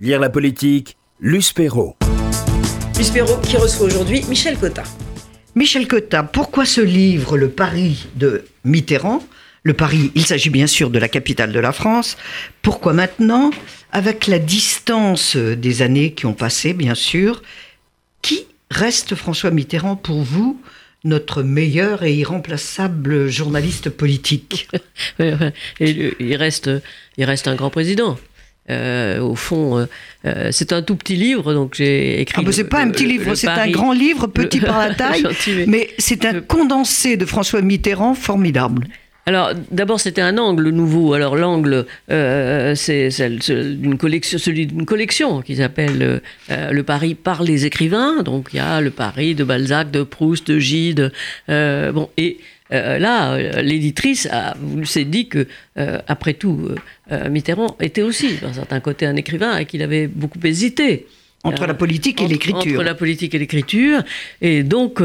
Lire la politique, Luce Perrault. Luce Perrault qui reçoit aujourd'hui Michel Cotta. Michel Cotta, pourquoi ce livre, Le Paris de Mitterrand? Le Paris, il s'agit bien sûr de la capitale de la France. Pourquoi maintenant? Avec la distance des années qui ont passé, bien sûr, qui reste François Mitterrand pour vous notre meilleur et irremplaçable journaliste politique? il, reste, il reste un grand président. Euh, au fond, euh, euh, c'est un tout petit livre, donc j'ai écrit. Ah, c'est pas un petit livre, c'est un grand livre, petit par la taille, mais c'est un condensé de François Mitterrand formidable. Alors, d'abord, c'était un angle nouveau. Alors, l'angle, c'est collection, celui d'une collection qui s'appelle Le Paris par les écrivains. Donc, il y a le Paris de Balzac, de Proust, de Gide. bon, et euh, là, euh, l'éditrice s'est dit que, euh, après tout, Mitterrand était aussi, d'un certain côté, un écrivain et qu'il avait beaucoup hésité. Entre la politique et l'écriture. Entre la politique et l'écriture. Et donc,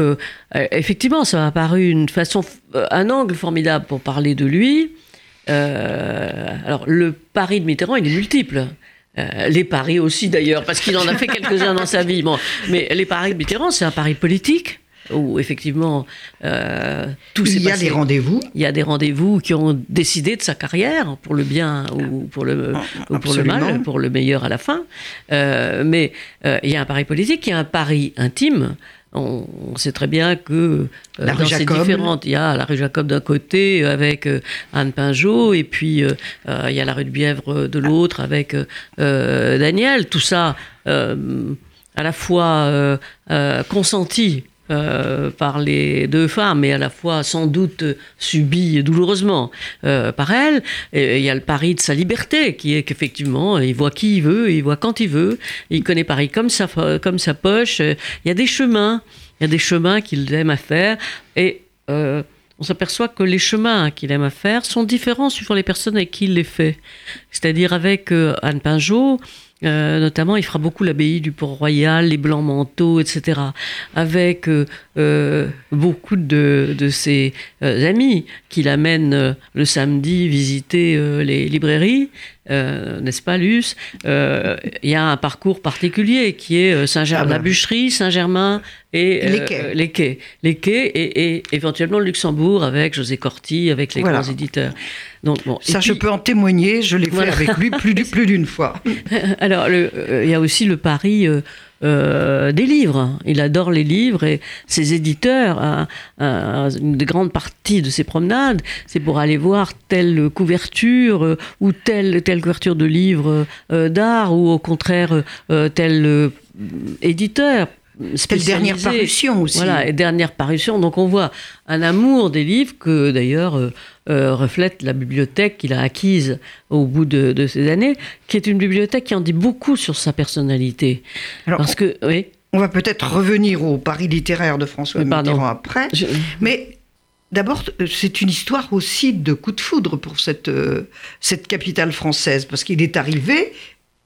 effectivement, ça m'a paru une façon, un angle formidable pour parler de lui. alors, le pari de Mitterrand, il est multiple. les paris aussi d'ailleurs, parce qu'il en a fait quelques-uns dans sa vie. Bon, mais les paris de Mitterrand, c'est un pari politique, où effectivement euh, tout Il y a des rendez-vous. Il y a des rendez-vous qui ont décidé de sa carrière, pour le bien ou pour le, pour le mal, pour le meilleur à la fin. Euh, mais euh, il y a un pari politique, il y a un pari intime. On, sait très bien que la dans ces différentes, il y a la rue Jacob d'un côté avec Anne Pinjot, et puis il y a la rue de Bièvre de l'autre avec Daniel. Tout ça à la fois consenti euh, par les deux femmes, et à la fois sans doute subi douloureusement euh, par elle. Il y a le pari de sa liberté, qui est qu'effectivement, il voit qui il veut, il voit quand il veut, il connaît Paris comme sa, comme sa poche. Il y a des chemins, il y a des chemins qu'il aime à faire, et euh, on s'aperçoit que les chemins qu'il aime à faire sont différents suivant les personnes avec qui il les fait. C'est-à-dire avec Anne Pinjot, euh, notamment, il fera beaucoup l'abbaye du Port-Royal, les blancs manteaux, etc. Avec euh, euh, beaucoup de, de ses amis qui l'amènent le samedi visiter les librairies, n'est-ce pas, Luce? Il y a un parcours particulier qui est Saint-Germain, ah la bah. bûcherie, Saint-Germain et les quais. les quais. Les quais et, et, éventuellement le Luxembourg avec José Corti, avec les grands éditeurs. Donc, bon. Ça, je peux en témoigner, je l'ai fait avec lui plus, plus d'une fois. Alors, euh, il y a aussi le pari euh, euh, des livres. Il adore les livres et ses éditeurs, une grande partie de ses promenades, c'est pour aller voir telle couverture ou telle, telle couverture de livre d'art ou au contraire tel éditeur telle dernière parution aussi. Voilà, et dernière parution. Donc on voit un amour des livres que d'ailleurs euh, reflète la bibliothèque qu'il a acquise au bout de, ces années, qui est une bibliothèque qui en dit beaucoup sur sa personnalité. Parce que, oui. On va peut-être revenir au Paris littéraire de François Mitterrand après. Mais D'abord, c'est une histoire aussi de coup de foudre pour cette, euh, cette capitale française, parce qu'il est arrivé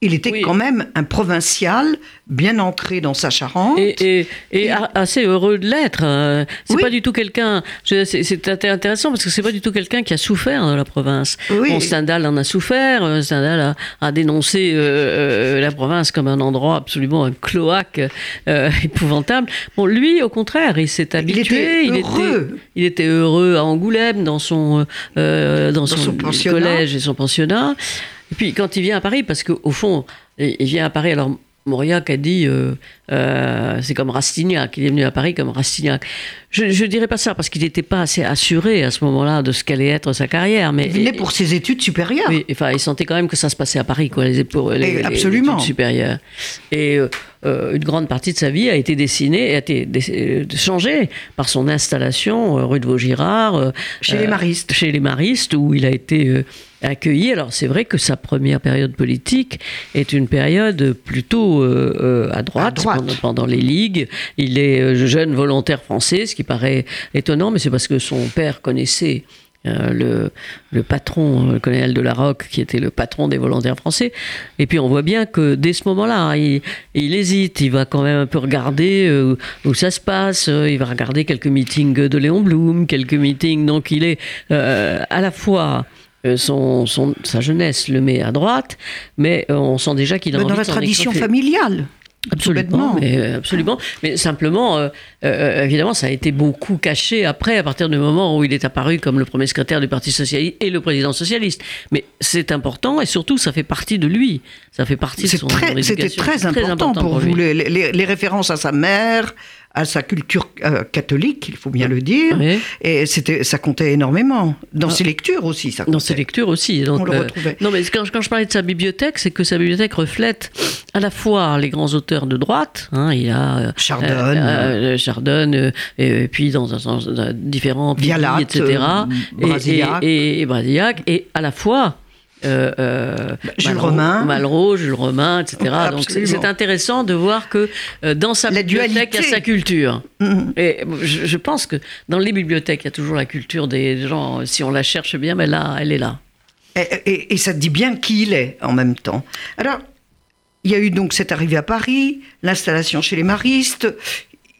il était quand même un provincial bien entré dans sa Charente. Et, assez heureux de l'être. Hein. C'est pas du tout quelqu'un. C'est intéressant parce que c'est pas du tout quelqu'un qui a souffert de la province. Bon, Stendhal en a souffert. Euh, Stendhal a, dénoncé euh, euh, la province comme un endroit absolument un cloaque épouvantable. Bon, lui, au contraire, il s'est habitué. Il était heureux. Il était, heureux à Angoulême, dans son, dans, son, collège et son pensionnat. Et puis quand il vient à Paris, parce qu'au fond, il vient à Paris, alors Mauriac a dit, euh, euh, c'est comme Rastignac, il est venu à Paris comme Rastignac. Je ne dirais pas ça parce qu'il n'était pas assez assuré à ce moment-là de ce qu'allait être sa carrière. Mais, il venait pour ses études supérieures. Oui, enfin, il sentait quand même que ça se passait à Paris, quoi, les, les, études supérieures. Et euh, une grande partie de sa vie a été dessinée, a été changée par son installation rue de Vaugirard. chez les Maristes. Chez les Maristes, où il a été accueilli. Alors c'est vrai que sa première période politique est une période plutôt euh, euh, à droite, Pendant, les ligues. Il est euh, jeune volontaire français, ce qui paraît étonnant, mais c'est parce que son père connaissait le, le, patron, le colonel de la Roque, qui était le patron des volontaires français. Et puis on voit bien que dès ce moment-là, il, il, hésite, il va quand même un peu regarder où, ça se passe, il va regarder quelques meetings de Léon Blum, quelques meetings, donc il est à la fois son, son- sa jeunesse le met à droite, mais euh, on sent déjà qu'il a Mais envie dans la tradition familiale. Absolument, mais, euh, absolument. Mais simplement, euh, euh, évidemment, ça a été beaucoup caché après, à partir du moment où il est apparu comme le premier secrétaire du Parti socialiste et le président socialiste. Mais c'est important et surtout, ça fait partie de lui. Ça fait partie de son très- C'était très, important, pour, vous, les, les- les références à sa mère, à sa culture euh, catholique, il faut bien le dire. Oui. Et c'était, ça comptait énormément. Dans ses lectures aussi, ça comptait. Dans ses lectures aussi. Donc, On le euh, retrouvait. non, mais quand, quand je parlais de sa bibliothèque, c'est que sa bibliothèque reflète à la fois les grands auteurs de droite. hein, il y a euh, Chardon. euh, euh, Chardon, euh, et, puis dans un sens différents pays, Vialat, etc. Et- Brasillac. Et, et, et Brasillac, et à la fois. Euh, euh, Jules Malraux- Romain. Malraux, Jules Romain, etc. Donc c'est- intéressant de voir que euh, dans sa La bibliothèque, il y a sa culture. Mhm. Et je, je pense que dans les bibliothèques, il y a toujours la culture des gens. Si on la cherche bien, mais là, elle est là. Et, et- et ça dit bien qui il est en même temps. Alors, il y a eu donc cette arrivée à Paris, l'installation chez les maristes.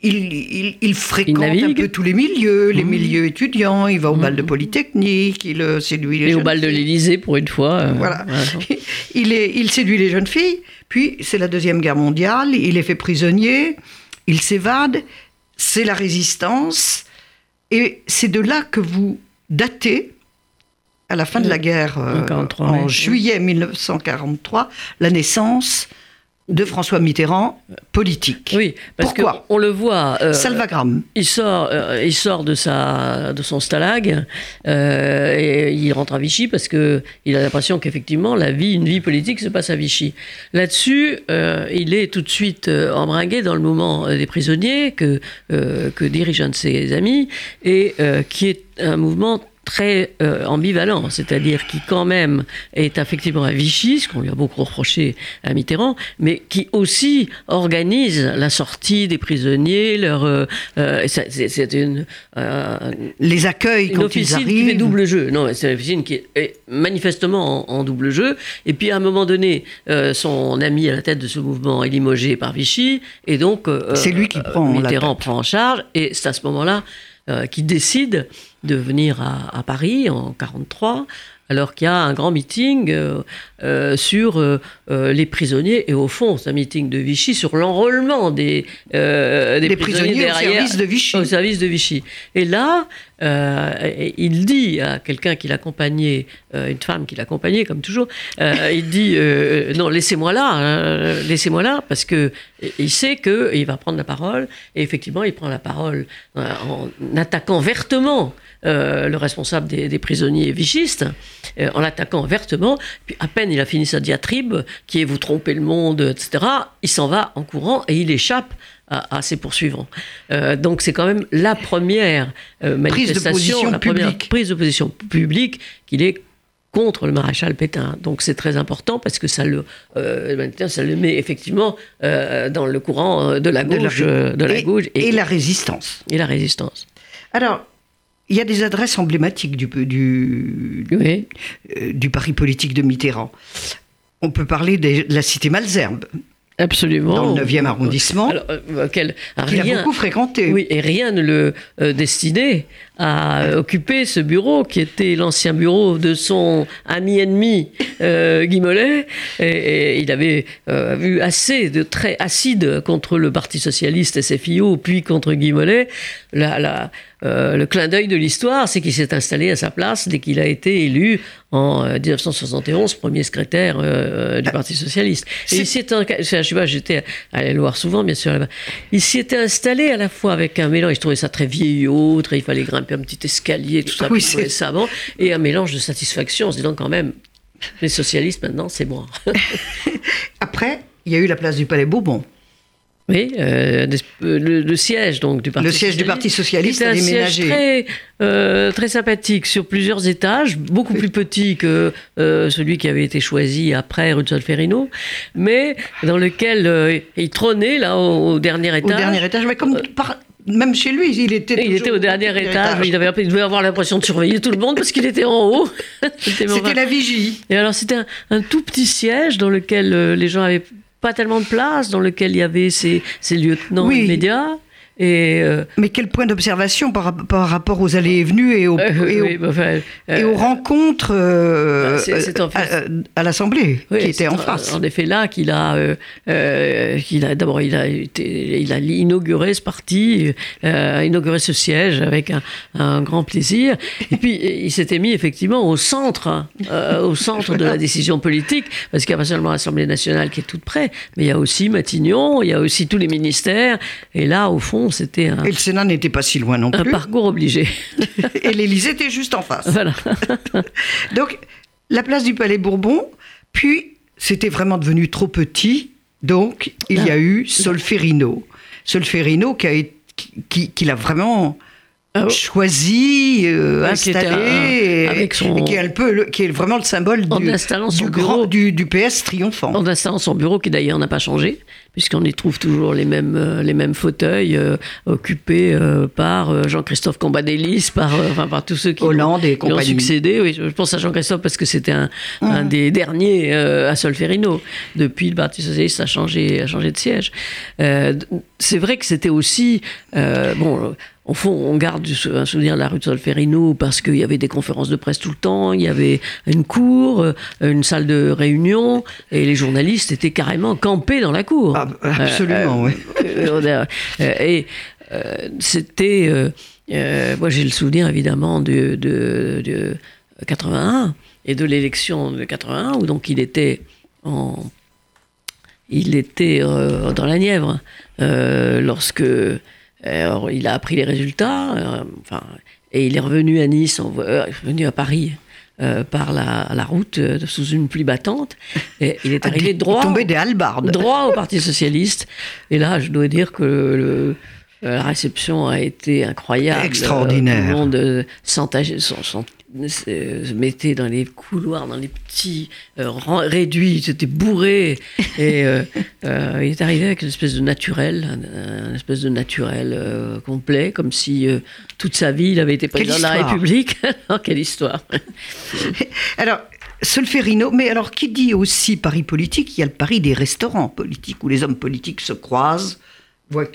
Il, il- il fréquente un peu tous les milieux, les Mhm. milieux étudiants. Il va au bal de Polytechnique, il euh, séduit les Et au bal de l'Élysée, pour une fois. euh, Voilà. voilà. Il, est, il séduit les jeunes filles. Puis, c'est la Deuxième Guerre mondiale. Il est fait prisonnier. Il s'évade. C'est la résistance. Et c'est de là que vous datez, à la fin de la guerre, euh, En 43, en oui. juillet 1943, la naissance de François Mitterrand, politique. Oui, parce Pourquoi qu'on le voit. euh, Salvagram. Il sort, euh, il sort de, sa, de son stalag euh, et il rentre à Vichy parce que il a l'impression qu'effectivement la vie, une vie politique se passe à Vichy. Là-dessus, euh, il est tout de suite embringué dans le mouvement des prisonniers que, que dirige un de ses amis et qui est un mouvement très euh, ambivalent, c'est-à-dire qui quand même est effectivement à Vichy, ce qu'on lui a beaucoup reproché à Mitterrand, mais qui aussi organise la sortie des prisonniers, leur, euh, euh, c'est une, euh, Les accueils une quand ils arrivent. qui fait double jeu. Non, c'est une officine qui est- est manifestement en, en double jeu. Et puis à un moment donné, euh, son ami à la tête de ce mouvement est limogé par Vichy, et donc euh, C'est lui qui prend Mitterrand prend en charge, et c'est à ce moment-là euh, qu'il décide de venir à, à Paris en 43. Alors qu'il y a un grand meeting euh, euh, sur euh, les prisonniers, et au fond, c'est un meeting de Vichy sur l'enrôlement des, des Des prisonniers au derrière, service de Vichy. au service de Vichy. Et là, il dit à quelqu'un qui l'accompagnait, une femme qui l'accompagnait, comme toujours, il dit non, laissez-moi là, euh, laissez-moi là, parce que il sait que il va prendre la parole. Et effectivement, il prend la parole en attaquant vertement euh, le responsable des, des prisonniers vichistes, euh, en l'attaquant vertement. Puis à peine il a fini sa diatribe, qui est vous trompez le monde, etc. Il s'en va en courant et il échappe à, à ses poursuivants. Euh, donc c'est quand même la première euh, Prise de manifestation, position la première publique. prise de position publique qu'il est contre le maréchal Pétain. Donc c'est très important parce que ça le, euh, ça le met effectivement dans le courant de la De la- gauche, de la et, gauche et la résistance. et la résistance. Alors, il y a des adresses emblématiques du, du, Oui. euh, du pari politique de Mitterrand. On peut parler de la cité Malzerbe, Absolument. dans le 9e arrondissement, Alors, euh, quel- qu'il a beaucoup fréquenté. Oui, et rien ne le euh, destinait à euh, occuper ce bureau qui était l'ancien bureau de son ami ennemi euh, Guy Mollet. Et, et il avait euh, vu assez de traits acides contre le Parti socialiste SFIO, puis contre Guy Mollet. La- la, euh, le clin d'œil de l'histoire, c'est qu'il s'est installé à sa place dès qu'il a été élu en euh, 1971 premier secrétaire euh, du Parti socialiste. Et il s'est, en- je sais pas, j'étais allé le voir souvent, bien sûr. là-bas. Il s'y était installé à la fois avec un mélange, je trouvais ça très vieillot, très, il fallait grimper un petit escalier, tout ça, Oui, c'est- bon, et un mélange de satisfaction en se disant quand même, les socialistes maintenant, c'est moi. Après, il y a eu la place du Palais Bourbon. Oui, euh, euh, le, le siège donc du Parti Le siège du Parti socialiste C'était a un siège très, euh, très sympathique sur plusieurs étages, beaucoup plus petit que euh, celui qui avait été choisi après rue de Solferino, mais dans lequel il trônait là au, au dernier Au étage. dernier étage, mais comme par- même chez lui, il était. Il était au dernier étage, il, avait, il devait avoir l'impression de surveiller tout le monde parce qu'il était en haut. C'était C'était la vigie. et alors, c'était un, un tout petit siège dans lequel les gens avaient pas tellement de place, dans lequel il y avait ces, ces lieutenants Oui. immédiats. Et, euh, Mais quel point d'observation par, rap- par rapport aux allées et venues et aux, euh, et aux- oui, enfin, et aux rencontres en à, fait- à l'Assemblée Oui, qui était en c'est face. En effet, là qu'il a, euh, euh, qu'il a d'abord il a été, il a inauguré ce parti, inauguré ce siège avec un, un grand plaisir. Et puis il s'était mis effectivement au centre, au centre de la décision politique, parce qu'il n'y a pas seulement l'Assemblée nationale qui est toute près, mais il y a aussi Matignon, il y a aussi tous les ministères. Et là, au fond, c'était un, Et le Sénat n'était pas si loin non un plus. parcours obligé. et l'Élysée était juste en face. voilà. Donc, la place du Palais Bourbon, puis c'était vraiment devenu trop petit, donc il y a eu Solferino. Solferino qui a qui, qui l'a vraiment Ah choisi, euh, Ouais, qui installé, un- avec son- et qui est un peu, le- qui est vraiment le symbole du, grand, du, du PS triomphant. En installant son bureau, qui d'ailleurs n'a pas changé, puisqu'on y trouve toujours les mêmes, euh, les mêmes fauteuils euh, occupés euh, par Jean-Christophe Cambadélis, par, enfin, par tous ceux qui Hollande et lui ont succédé. Oui, je pense à Jean-Christophe parce que c'était un, un des derniers à Solferino. Depuis, le Parti Socialiste a changé, a changé de siège. C'est vrai que c'était aussi. bon. Au fond, on garde un souvenir de la rue de Solferino parce qu'il y avait des conférences de presse tout le temps, il y avait une cour, euh, une salle de réunion, et les journalistes étaient carrément campés dans la cour. Ah, absolument, oui. Euh, et euh, c'était. moi, j'ai le souvenir évidemment de, de, de 81 et de l'élection de 81 où donc il était en. Il était euh, dans la Nièvre euh, lorsque il a appris les résultats, euh, enfin, et il est revenu à Nice, euh, revenu à Paris euh, par la, la route sous une pluie battante, et il est arrivé Il droit tombait des halbardes. droit au Parti socialiste. Et là, je dois dire que le- la réception a été incroyable. Extraordinaire. Tout le monde euh, s'entageait- s'en- s'en- se mettait dans les couloirs, dans les petits euh, réduits, c'était bourré. Et euh, euh, il est arrivé avec une espèce de naturel, un, un espèce de naturel euh, complet, comme si toute sa vie il avait été président de la. République. Alors, quelle histoire Alors, Solferino, mais alors qui dit aussi Paris politique? Il y a le Paris des restaurants politiques où les hommes politiques se croisent, euh,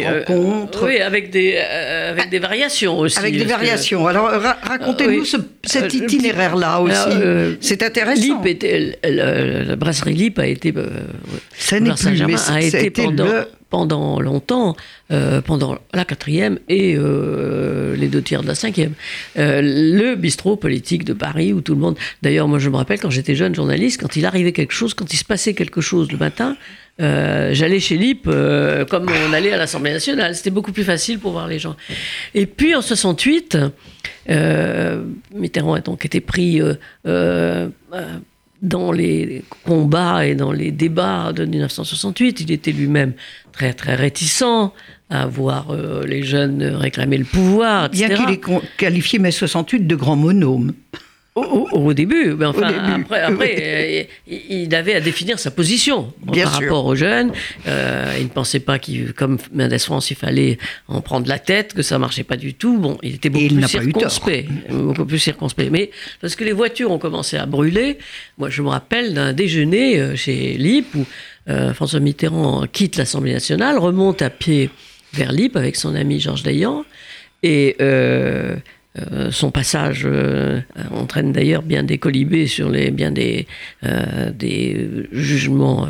se euh, rencontrent. oui, avec des, euh, avec des variations aussi. Avec des que- variations. Alors, ra- racontez-nous oui. ce- cet Euh, itinéraire-là aussi. Euh, c'est intéressant. Était, la brasserie Lip a été, euh, Ça n'est plus, mais a été pendant, le- pendant longtemps, euh, pendant la quatrième et euh, les deux tiers de la cinquième, euh, le bistrot politique de Paris où tout le monde. D'ailleurs, moi, je me rappelle quand j'étais jeune journaliste, quand il arrivait quelque chose, quand il se passait quelque chose le matin. Euh, J'allais chez Lip euh, comme on allait à l'Assemblée nationale. C'était beaucoup plus facile pour voir les gens. Et puis en 68, euh, Mitterrand a donc été pris euh, dans les combats et dans les débats de 1968. Il était lui-même très très réticent à voir les jeunes réclamer le pouvoir, etc. Bien qu'il ait qualifié mai 68 de grand monôme. Au, début, mais enfin, début, après, après oui. euh, il avait à définir sa position Bien par sûr. rapport aux jeunes. Euh, il ne pensait pas qu'il, comme Mendes France, il fallait en prendre la tête, que ça marchait pas du tout. Bon, il était beaucoup il plus circonspect, beaucoup plus circonspect. Mais parce que les voitures ont commencé à brûler, moi je me rappelle d'un déjeuner euh, chez Lip où euh, François Mitterrand quitte l'Assemblée nationale, remonte à pied vers Lip avec son ami Georges Dayan et euh, son passage euh, entraîne d'ailleurs bien des colibés sur les bien des euh, des jugements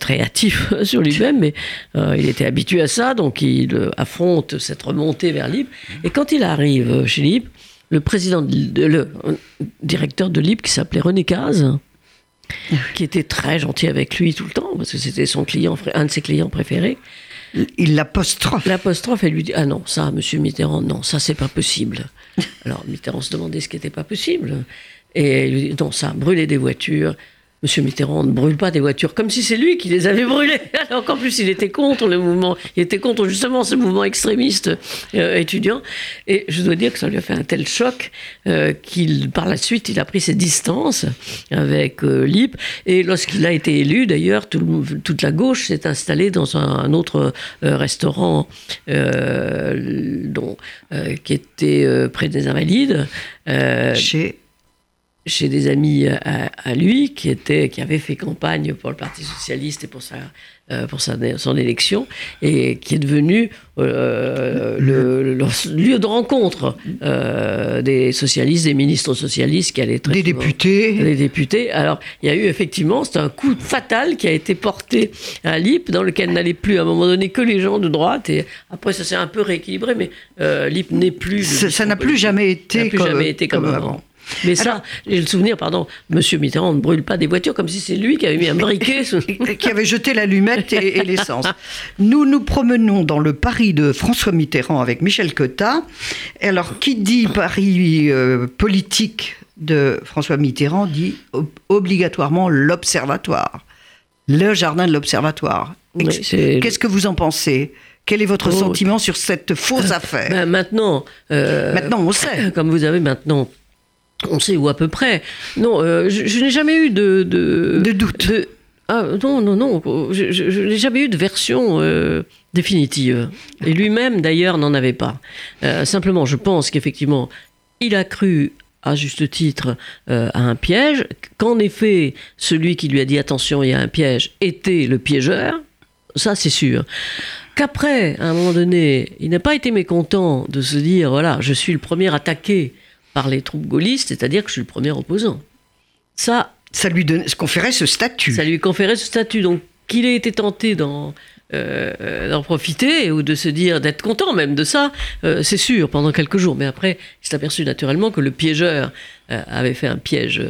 très hâtifs sur lui-même, mais il était habitué à ça, donc il affronte cette remontée vers Lip. Et quand il arrive chez Lip, le président, de, le directeur de Lip qui s'appelait René Caz, qui était très gentil avec lui tout le temps parce que c'était son client, un de ses clients préférés. Il l'apostrophe. L'apostrophe, elle lui dit Ah non, ça, monsieur Mitterrand, non, ça, c'est pas possible. Alors Mitterrand se demandait ce qui n'était pas possible. Et il lui dit Non, ça, brûler des voitures. Monsieur Mitterrand ne brûle pas des voitures, comme si c'est lui qui les avait brûlées. Alors qu'en plus, il était contre le mouvement, il était contre justement ce mouvement extrémiste euh, étudiant. Et je dois dire que ça lui a fait un tel choc euh, qu'il, par la suite, il a pris ses distances avec euh, Lippe. Et lorsqu'il a été élu, d'ailleurs, tout le- toute la gauche s'est installée dans un, autre restaurant dont, qui était près des Invalides. Chez chez des amis à, à lui qui, étaient, qui avaient fait campagne pour le Parti Socialiste et pour sa euh, pour sa, son élection et qui est devenu euh, le, le, lieu de rencontre euh, des socialistes, des ministres socialistes qui allaient très des souvent, députés. Des députés. Alors, il y a eu effectivement, c'est un coup fatal qui a été porté à l'IP, dans lequel n'allaient plus à un moment donné que les gens de droite. Et après, ça s'est un peu rééquilibré, mais euh, l'IP n'est plus. Ça n'a plus jamais été, plus comme, jamais été comme, comme avant. avant. Mais ça, j'ai le souvenir, pardon, Monsieur Mitterrand ne brûle pas des voitures comme si c'est lui qui avait mis un briquet. qui avait jeté l'allumette et, et l'essence. Nous nous promenons dans le Paris de François Mitterrand avec Michel Cotta. Et alors, qui dit Paris euh, politique de François Mitterrand dit ob obligatoirement l'Observatoire. Le jardin de l'Observatoire. Qu'est-ce que vous en pensez? Quel est votre Oh. sentiment sur cette fausse affaire? Ben, maintenant, euh, Maintenant, on sait. comme vous avez maintenant, on sait où à peu près. Non, euh, je, je n'ai jamais eu de de, De doute. de- ah, non, non, non, je, je- je n'ai jamais eu de version euh, définitive. Et lui-même, d'ailleurs, n'en avait pas. Euh, simplement, je pense qu'effectivement, il a cru à juste titre euh, à un piège, qu'en effet, celui qui lui a dit attention, il y a un piège, était le piégeur, ça c'est sûr. Qu'après, à un moment donné, il n'a pas été mécontent de se dire, voilà, je suis le premier attaqué par les troupes gaullistes, c'est-à-dire que je suis le premier opposant. Ça, Ça lui donne, se conférait ce statut. ça lui conférait ce statut. Donc qu'il ait été tenté d'en euh, d'en profiter ou de se dire d'être content même de ça, euh, c'est sûr, pendant quelques jours. Mais après, il s'est aperçu naturellement que le piégeur euh, avait fait un piège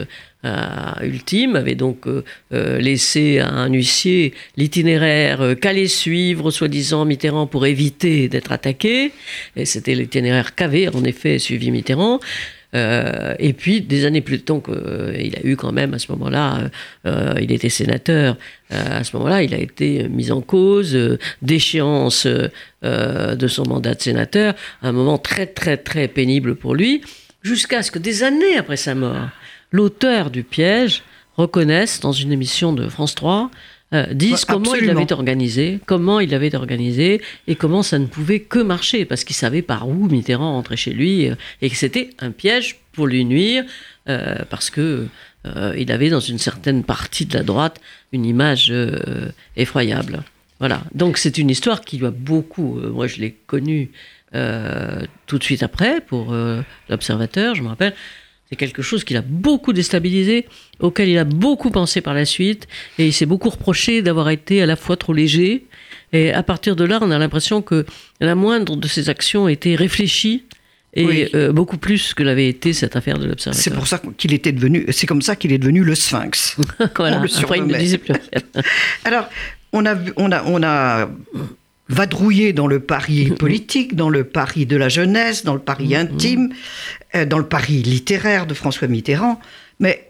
euh, ultime, avait donc euh, euh, laissé à un huissier l'itinéraire qu'allait suivre, soi-disant, Mitterrand pour éviter d'être attaqué. Et c'était l'itinéraire qu'avait en effet suivi Mitterrand. Et puis, des années plus tard, euh, il a eu quand même à ce moment-là, il était sénateur, à ce moment-là, il a été mis en cause d'échéance de son mandat de sénateur, un moment très, très, très pénible pour lui, jusqu'à ce que des années après sa mort, l'auteur du piège reconnaisse dans une émission de France 3 euh, dise comment il Absolument. avait organisé, comment il avait organisé et comment ça ne pouvait que marcher parce qu'il savait par où Mitterrand rentrait chez lui euh, et que c'était un piège pour lui nuire euh, parce que euh, il avait dans une certaine partie de la droite une image effroyable. Voilà. Donc c'est une histoire qui lui a beaucoup. moi je l'ai connue tout de suite après pour l'Observateur, je me rappelle. C'est quelque chose qui l'a beaucoup déstabilisé, auquel il a beaucoup pensé par la suite, et il s'est beaucoup reproché d'avoir été à la fois trop léger. Et à partir de là, on a l'impression que la moindre de ses actions était réfléchie, et Oui. euh, beaucoup plus que l'avait été cette affaire de C'est l'Observateur. pour ça qu'il était devenu, c'est comme ça qu'il est devenu le Sphinx. voilà. on le Après, il ne disait plus. Alors, on a, on a, on a vadrouillé dans le Paris politique, dans le Paris de la jeunesse, dans le Paris intime, euh, dans le Paris littéraire de François Mitterrand, mais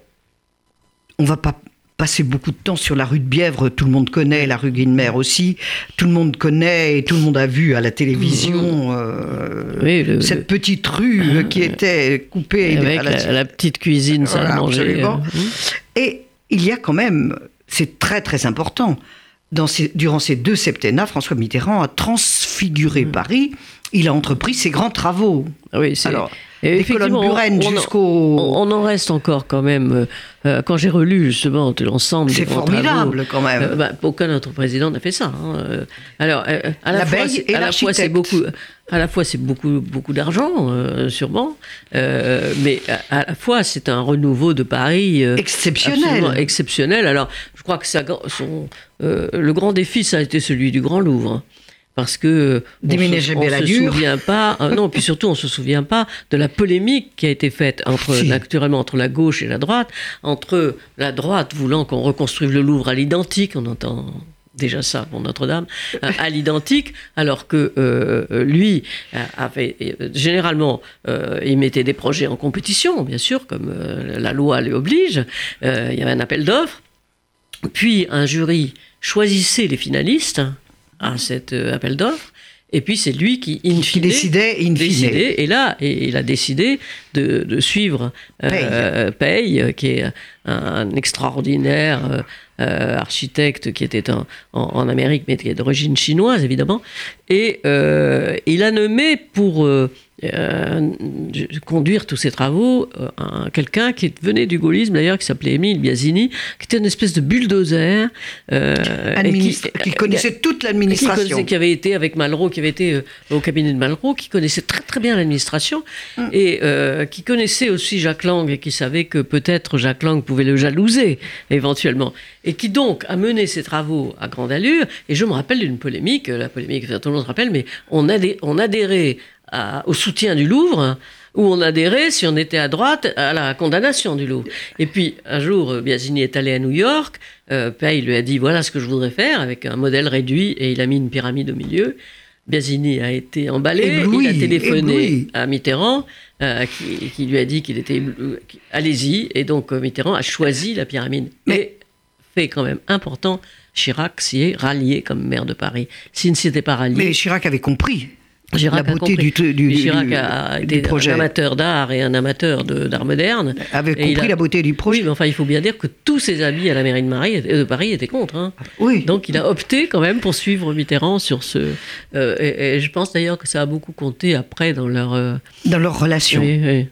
on va pas passer beaucoup de temps sur la rue de Bièvre, tout le monde connaît, la rue Guinemer aussi, tout le monde connaît et tout le monde a vu à la télévision euh, Oui, le- cette petite rue euh, qui était coupée Avec à la, la petite cuisine, à Voilà, manger. absolument. euh, Et il y a quand même, c'est très très important, dans ces- durant ces deux septennats, François Mitterrand a transfiguré Paris. Il a entrepris ses grands travaux. Oui, c'est. Des effectivement, on- jusqu'au... On, on en reste encore quand même. euh, euh, quand j'ai relu justement l'ensemble. des C'est formidable travaux, quand même. euh, bah, aucun autre président n'a fait ça. hein. Alors, euh, à la, fois, c'est- et à la fois, c'est beaucoup, à la fois c'est beaucoup, beaucoup d'argent, sûrement, mais à, à la fois c'est un renouveau de Paris Exceptionnel. exceptionnel. Alors, je crois que ça, son, le grand défi, ça a été celui du Grand Louvre. Parce que on se, on se Belladur. souvient pas, euh, non, puis surtout on se souvient pas de la polémique qui a été faite entre Si. naturellement entre la gauche et la droite, entre la droite voulant qu'on reconstruise le Louvre à l'identique, on entend déjà ça pour Notre-Dame, euh, à l'identique, alors que euh, euh, lui euh, avait euh, généralement euh, il mettait des projets en compétition, bien sûr, comme euh, la loi le oblige. Euh, il y avait un appel d'offres, puis un jury choisissait les finalistes à cet euh, appel d'offres. Et puis c'est lui qui, in qui fine, décidait in fine. décidé, et là, et il a décidé de, de suivre euh, Paye, qui est un extraordinaire euh, euh, architecte qui était en, en, en, Amérique, mais qui est d'origine chinoise, évidemment. Et euh, il a nommé pour euh, conduire tous ces travaux euh, quelqu'un qui venait du gaullisme d'ailleurs, qui s'appelait Émile Biasini, qui était une espèce de bulldozer. Euh, qui, qui, connaissait toute l'administration. Qui, qui, avait été avec Malraux, qui avait été euh, au cabinet de Malraux, qui connaissait très très bien l'administration hum. et euh, qui connaissait aussi Jacques Lang et qui savait que peut-être Jacques Lang pouvait le jalouser éventuellement. Et qui donc a mené ses travaux à grande allure. Et je me rappelle d'une polémique, la polémique, tout le monde se rappelle, mais on, on adhérait au soutien du Louvre, où on adhérait, si on était à droite, à la condamnation du Louvre. Et puis, un jour, Biasini est allé à New York, euh, lui a dit voilà ce que je voudrais faire, avec un modèle réduit, et il a mis une pyramide au milieu. Biasini a été emballé, ébloui, il a téléphoné ébloui. à Mitterrand, euh, qui, qui, lui a dit qu'il était allez-y, et donc euh, Mitterrand a choisi la pyramide. Mais et fait quand même important, Chirac s'y est rallié comme maire de Paris. S'il ne s'était pas rallié. Mais Chirac avait compris. Chirac la beauté du, du, du, Chirac a été un amateur d'art et un amateur d'art moderne. Avait compris a, la beauté du projet. Oui, mais enfin, il faut bien dire que tous ses amis à la mairie de, Marie, de Paris étaient contre. Hein. Oui. Donc, il a opté quand même pour suivre Mitterrand sur ce. Euh, et, et, je pense d'ailleurs que ça a beaucoup compté après dans leur. Euh... Dans leur relation. Oui, oui.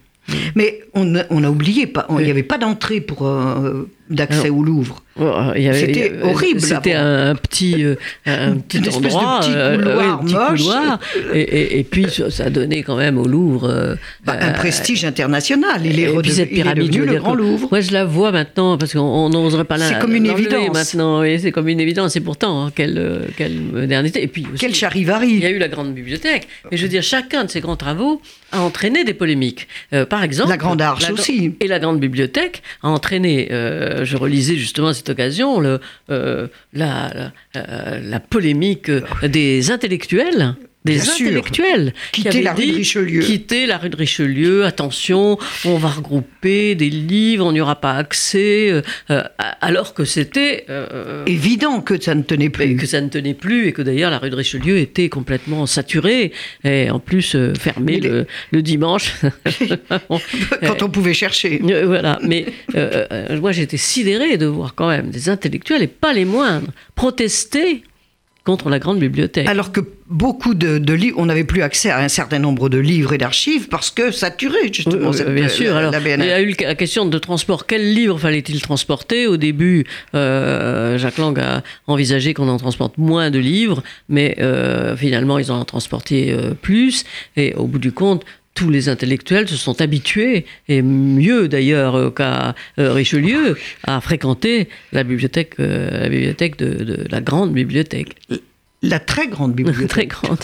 Mais on a, on a oublié, il n'y avait pas d'entrée pour euh, d'accès au Louvre. C'était horrible. C'était un, un, petit, euh, un petit Une endroit, de petit couloir, euh, ouais, petit moche. couloir et, et, et, puis ça donnait quand même au Louvre euh, bah, un prestige international. Il est, et puis cette pyramide, il est le grand Louvre. Moi, je la vois maintenant parce qu'on n'oserait pas la. C'est comme une évidence maintenant. Et c'est comme une évidence. Et pourtant, hein, quelle, quelle modernité. Et puis aussi, quel charivari. Il y a eu la grande bibliothèque. Mais je veux dire, chacun de ces grands travaux a entraîné des polémiques. Euh, par exemple, la grande arche la, aussi. Et la grande bibliothèque a entraîné. Euh, je relisais justement cette occasion euh, euh, la, polémique des intellectuels. Des Bien intellectuels sûr. quitter la rue de Richelieu. Quitter la rue de Richelieu. Attention, on va regrouper des livres, on n'y aura pas accès. Euh, alors que c'était euh, évident que ça ne tenait plus, que ça ne tenait plus, et que d'ailleurs la rue de Richelieu était complètement saturée et en plus euh, fermée le, les... le, dimanche quand on pouvait chercher. voilà. Mais euh, moi j'étais sidéré de voir quand même des intellectuels et pas les moindres protester contre la grande bibliothèque. Alors que beaucoup de, de livres, on n'avait plus accès à un certain nombre de livres et d'archives parce que saturé justement. Oui, cette, bien sûr. La, Alors, la il y a eu la question de transport. Quel livre fallait-il transporter? Au début, euh, Jacques Lang a envisagé qu'on en transporte moins de livres, mais euh, finalement, ils en ont transporté euh, plus. Et au bout du compte, tous les intellectuels se sont habitués, et mieux d'ailleurs qu'à euh, Richelieu, à fréquenter la bibliothèque, euh, la bibliothèque de, de, la grande bibliothèque. La très grande bibliothèque. très grande.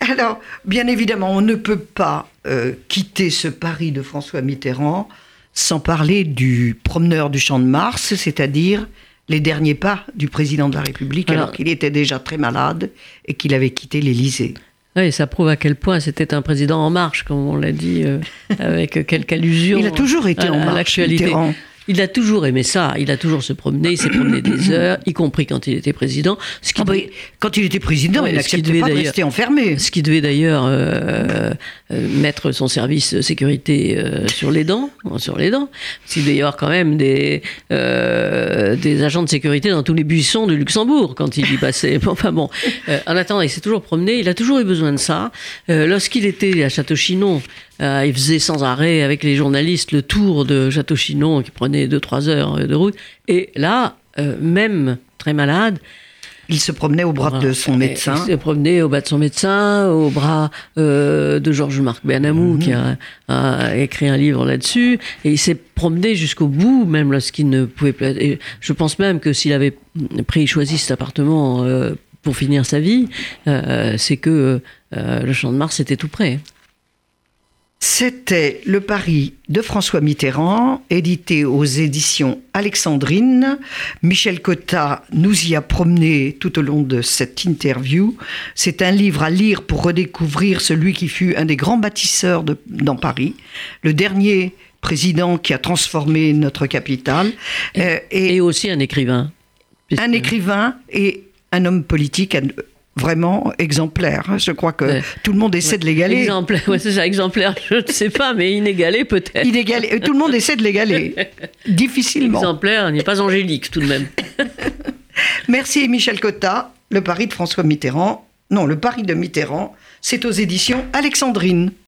Alors, bien évidemment, on ne peut pas euh, quitter ce Paris de François Mitterrand sans parler du promeneur du Champ de Mars, c'est-à-dire les derniers pas du président de la République, alors, alors qu'il était déjà très malade et qu'il avait quitté l'Élysée. Oui, ça prouve à quel point c'était un président en marche, comme on l'a dit, euh, avec quelques allusions. Il a toujours été en marche, Mitterrand. Il a toujours aimé ça, il a toujours se promené, il s'est promené des heures, y compris quand il était président. Ce qui ah bah, quand il était président, ouais, il n'acceptait pas de rester enfermé. Ce qui devait d'ailleurs euh, euh, mettre son service de sécurité euh, sur les dents, sur les dents. C'est d'ailleurs quand même des, des agents de sécurité dans tous les buissons de Luxembourg quand il y passait. enfin bon, en attendant, il s'est toujours promené, il a toujours eu besoin de ça. Lorsqu'il était à Château-Chinon, euh, il faisait sans arrêt avec les journalistes le tour de Château-Chinon qui prenait 2-3 heures de route. Et là, euh, même très malade, il se promenait au bras de son médecin. Il se promenait au bras de son médecin, au bras euh, de Georges-Marc Bernamou, mmh. qui a, a, écrit un livre là-dessus. Et il s'est promené jusqu'au bout, même lorsqu'il ne pouvait plus. Et je pense même que s'il avait pris, choisi cet appartement euh, pour finir sa vie, euh, c'est que le Champ de Mars était tout près. C'était Le Paris de François Mitterrand, édité aux éditions Alexandrine. Michel Cotta nous y a promené tout au long de cette interview. C'est un livre à lire pour redécouvrir celui qui fut un des grands bâtisseurs de, dans Paris, le dernier président qui a transformé notre capitale. Et, euh, et, et aussi un écrivain. Un écrivain et un homme politique vraiment exemplaire. Je crois que Ouais. tout le monde essaie de l'égaler. Exemplaire, ouais, c'est ça, exemplaire, je ne sais pas, mais inégalé peut-être. Inégalé- Tout le monde essaie de l'égaler. Difficilement. Exemplaire n'est pas angélique tout de même. Merci Michel Cotta. Le Paris de François Mitterrand. Non, le Paris de Mitterrand. C'est aux éditions Alexandrine.